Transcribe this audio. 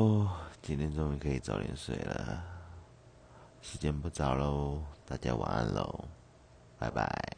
哦，今天终于可以早点睡了。时间不早喽，大家晚安喽，拜拜。